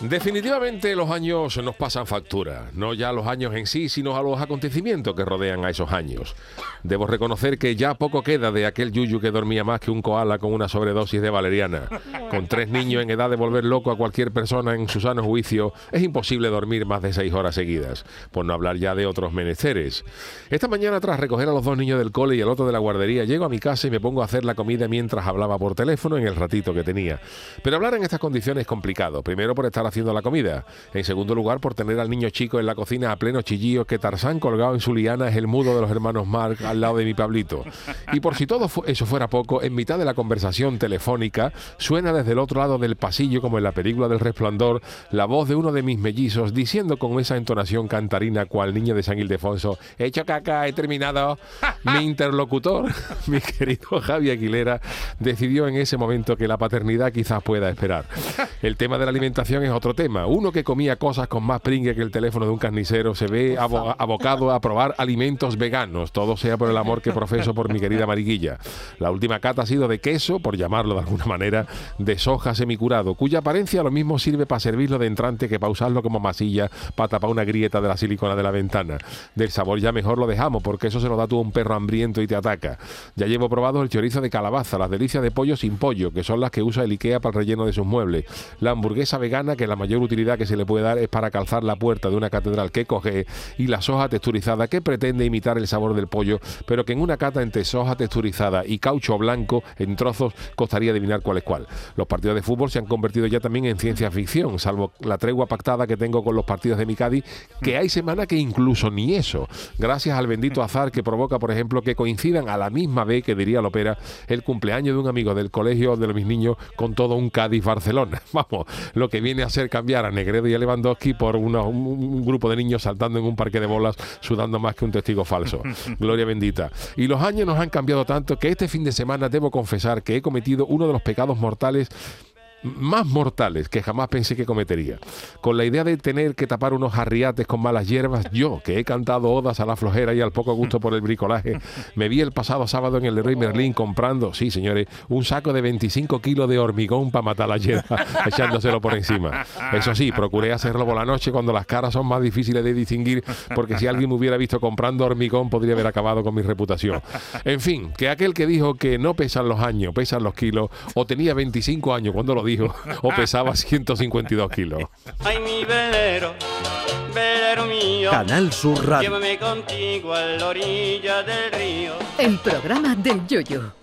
Definitivamente los años nos pasan factura, no ya los años en sí, sino a los acontecimientos que rodean a esos años. Debo reconocer que ya poco queda de aquel yuyu que dormía más que un koala con una sobredosis de valeriana. Con tres niños en edad de volver loco a cualquier persona en su sano juicio, es imposible dormir más de seis horas seguidas, por no hablar ya de otros menesteres. Esta mañana, tras recoger a los dos niños del cole y el otro de la guardería, llego a mi casa y me pongo a hacer la comida mientras hablaba por teléfono en el ratito que tenía. Pero hablar en estas condiciones es complicado, primero por estar haciendo la comida, en segundo lugar por tener al niño chico en la cocina a pleno chillío que Tarzán colgado en su liana es el mudo de los hermanos Mark al lado de mi Pablito. Y por si todo eso fuera poco, en mitad de la conversación telefónica suena desde el otro lado del pasillo, como en la película del resplandor, la voz de uno de mis mellizos diciendo con esa entonación cantarina cual niño de San Ildefonso, he hecho caca, he terminado. Mi interlocutor, mi querido Javi Aguilera, decidió en ese momento que la paternidad quizás pueda esperar. El tema de la alimentación es otro tema. Uno que comía cosas con más pringue que el teléfono de un carnicero se ve abocado a probar alimentos veganos, todo sea por el amor que profeso por mi querida Mariquilla. La última cata ha sido de queso, por llamarlo de alguna manera, de soja semicurado, cuya apariencia lo mismo sirve para servirlo de entrante que para usarlo como masilla para tapar una grieta de la silicona de la ventana. Del sabor ya mejor lo dejamos, porque eso se lo da tú a un perro hambriento y te ataca. Ya llevo probado el chorizo de calabaza, las delicias de pollo sin pollo, que son las que usa el IKEA para el relleno de sus muebles. La hamburguesa vegana, que la mayor utilidad que se le puede dar es para calzar la puerta de una catedral que coge, y la soja texturizada, que pretende imitar el sabor del pollo, pero que en una cata entre soja texturizada y caucho blanco en trozos costaría adivinar cuál es cuál. Los partidos de fútbol se han convertido ya también en ciencia ficción, salvo la tregua pactada que tengo con los partidos de mi Cádiz, que hay semana que incluso ni eso, gracias al bendito azar que provoca, por ejemplo, que coincidan a la misma vez que diría Lopera el cumpleaños de un amigo del colegio de mis niños con todo un Cádiz-Barcelona. Vamos, lo que viene a ser cambiar a Negredo y a Lewandowski por un grupo de niños saltando en un parque de bolas, sudando más que un testigo falso. Gloria bendita. Y los años nos han cambiado tanto que este fin de semana debo confesar que he cometido uno de los pecados mortales más mortales que jamás pensé que cometería. Con la idea de tener que tapar unos arriates con malas hierbas, yo, que he cantado odas a la flojera y al poco gusto por el bricolaje, me vi el pasado sábado en el Rey Merlín comprando, sí señores, un saco de 25 kilos de hormigón para matar la hierba, echándoselo por encima. Eso sí, procuré hacerlo por la noche cuando las caras son más difíciles de distinguir, porque si alguien me hubiera visto comprando hormigón podría haber acabado con mi reputación. En fin, que aquel que dijo que no pesan los años, pesan los kilos, o tenía 25 años cuando lo dijo, o pesaba 152 kilos. Ay, mi velero, velero mío. Canal Sur Radio. Llévame contigo a la orilla del río. El programa del Yoyo.